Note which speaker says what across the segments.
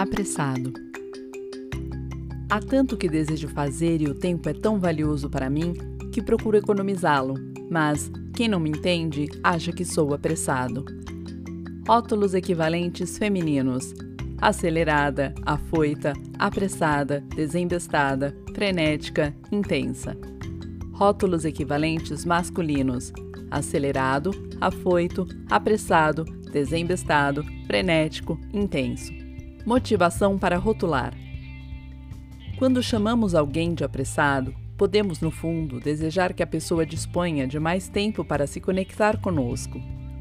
Speaker 1: Apressado. Há tanto que desejo fazer e o tempo é tão valioso para mim que procuro economizá-lo, mas quem não me entende acha que sou apressado. Rótulos equivalentes femininos: acelerada, afoita, apressada, desembestada, frenética, intensa. Rótulos equivalentes masculinos: acelerado, afoito, apressado, desembestado, frenético, intenso. Motivação para rotular. Quando chamamos alguém de apressado, podemos, no fundo, desejar que a pessoa disponha de mais tempo para se conectar conosco.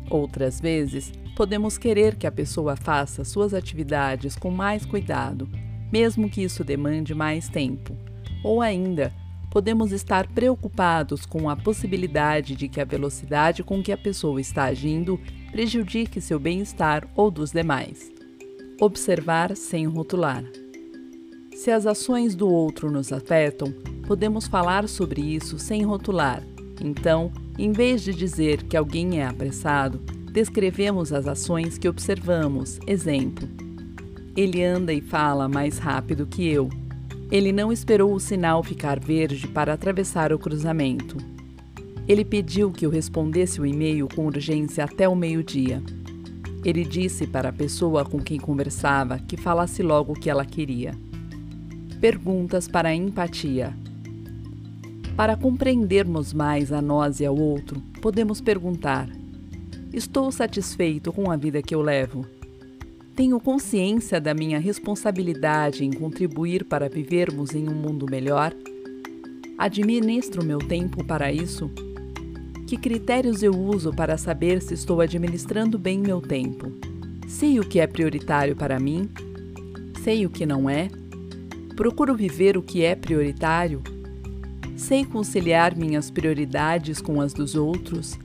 Speaker 1: Outras vezes, podemos querer que a pessoa faça suas atividades com mais cuidado, mesmo que isso demande mais tempo. Ou ainda, podemos estar preocupados com a possibilidade de que a velocidade com que a pessoa está agindo prejudique seu bem-estar ou dos demais. Observar sem rotular. Se as ações do outro nos afetam, podemos falar sobre isso sem rotular. Então, em vez de dizer que alguém é apressado, descrevemos as ações que observamos. Exemplo: Ele anda e fala mais rápido que eu. Ele não esperou o sinal ficar verde para atravessar o cruzamento. Ele pediu que eu respondesse o e-mail com urgência até o meio-dia. Ele disse para a pessoa com quem conversava que falasse logo o que ela queria. Perguntas para a empatia. Para compreendermos mais a nós e ao outro, podemos perguntar: Estou satisfeito com a vida que eu levo? Tenho consciência da minha responsabilidade em contribuir para vivermos em um mundo melhor? Administro meu tempo para isso? Que critérios eu uso para saber se estou administrando bem meu tempo? Sei o que é prioritário para mim? Sei o que não é? Procuro viver o que é prioritário? Sei conciliar minhas prioridades com as dos outros?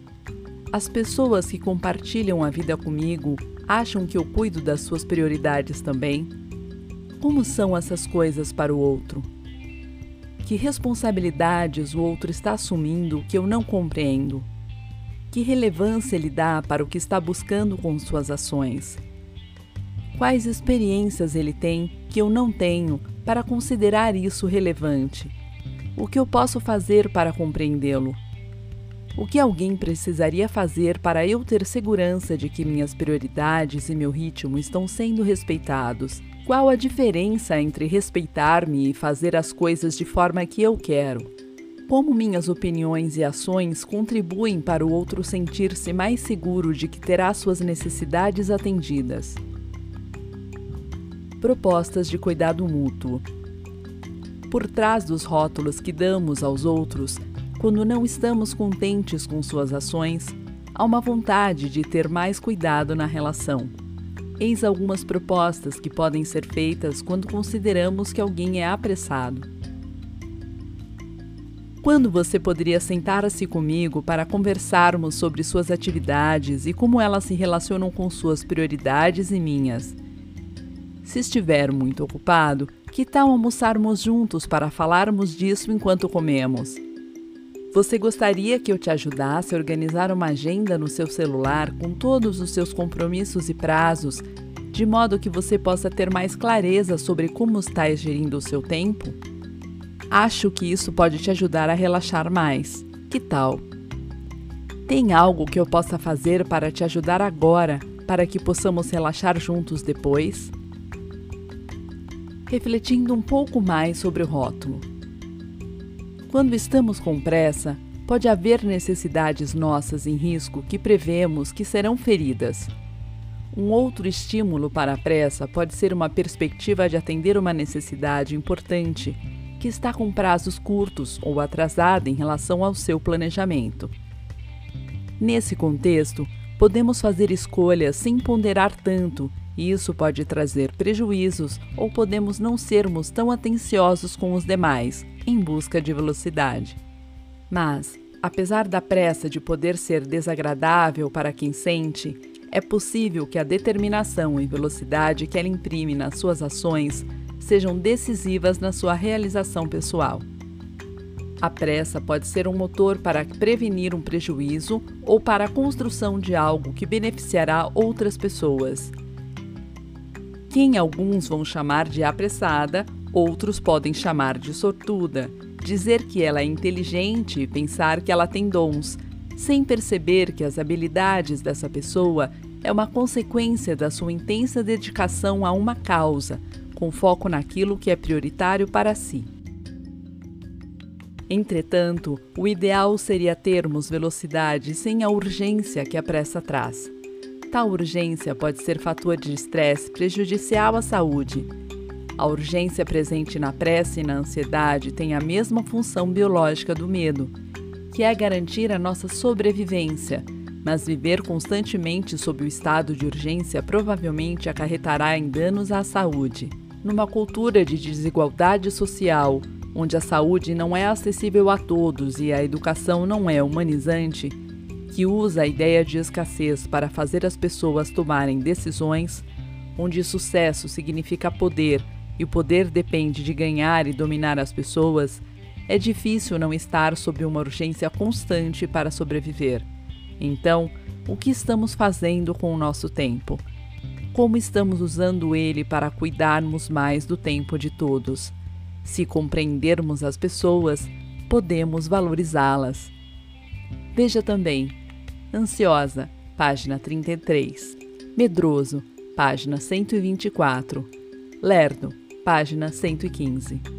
Speaker 1: As pessoas que compartilham a vida comigo acham que eu cuido das suas prioridades também? Como são essas coisas para o outro? Que responsabilidades o outro está assumindo que eu não compreendo? Que relevância ele dá para o que está buscando com suas ações? Quais experiências ele tem que eu não tenho para considerar isso relevante? O que eu posso fazer para compreendê-lo? O que alguém precisaria fazer para eu ter segurança de que minhas prioridades e meu ritmo estão sendo respeitados? Qual a diferença entre respeitar-me e fazer as coisas de forma que eu quero? Como minhas opiniões e ações contribuem para o outro sentir-se mais seguro de que terá suas necessidades atendidas? Propostas de cuidado mútuo. Por trás dos rótulos que damos aos outros, quando não estamos contentes com suas ações, há uma vontade de ter mais cuidado na relação. Eis algumas propostas que podem ser feitas quando consideramos que alguém é apressado. Quando você poderia sentar-se comigo para conversarmos sobre suas atividades e como elas se relacionam com suas prioridades e minhas? Se estiver muito ocupado, que tal almoçarmos juntos para falarmos disso enquanto comemos? Você gostaria que eu te ajudasse a organizar uma agenda no seu celular com todos os seus compromissos e prazos, de modo que você possa ter mais clareza sobre como está gerindo o seu tempo? Acho que isso pode te ajudar a relaxar mais. Que tal? Tem algo que eu possa fazer para te ajudar agora, para que possamos relaxar juntos depois? Refletindo um pouco mais sobre o rótulo. Quando estamos com pressa, pode haver necessidades nossas em risco que prevemos que serão feridas. Um outro estímulo para a pressa pode ser uma perspectiva de atender uma necessidade importante que está com prazos curtos ou atrasada em relação ao seu planejamento. Nesse contexto, podemos fazer escolhas sem ponderar tanto e isso pode trazer prejuízos ou podemos não sermos tão atenciosos com os demais, em busca de velocidade. Mas, apesar da pressa de poder ser desagradável para quem sente, é possível que a determinação e velocidade que ela imprime nas suas ações sejam decisivas na sua realização pessoal. A pressa pode ser um motor para prevenir um prejuízo ou para a construção de algo que beneficiará outras pessoas Quem alguns vão chamar de apressada, outros podem chamar de sortuda. Dizer que ela é inteligente e pensar que ela tem dons, sem perceber que as habilidades dessa pessoa é uma consequência da sua intensa dedicação a uma causa, com foco naquilo que é prioritário para si. Entretanto, o ideal seria termos velocidade sem a urgência que a pressa traz. Tal urgência pode ser fator de estresse prejudicial à saúde. A urgência presente na pressa e na ansiedade tem a mesma função biológica do medo, que é garantir a nossa sobrevivência, mas viver constantemente sob o estado de urgência provavelmente acarretará em danos à saúde. Numa cultura de desigualdade social, onde a saúde não é acessível a todos e a educação não é humanizante, que usa a ideia de escassez para fazer as pessoas tomarem decisões, onde sucesso significa poder e o poder depende de ganhar e dominar as pessoas, é difícil não estar sob uma urgência constante para sobreviver. Então, o que estamos fazendo com o nosso tempo? Como estamos usando ele para cuidarmos mais do tempo de todos? Se compreendermos as pessoas, podemos valorizá-las. Veja também Ansiosa, página 33. Medroso, página 124. Lerdo, página 115.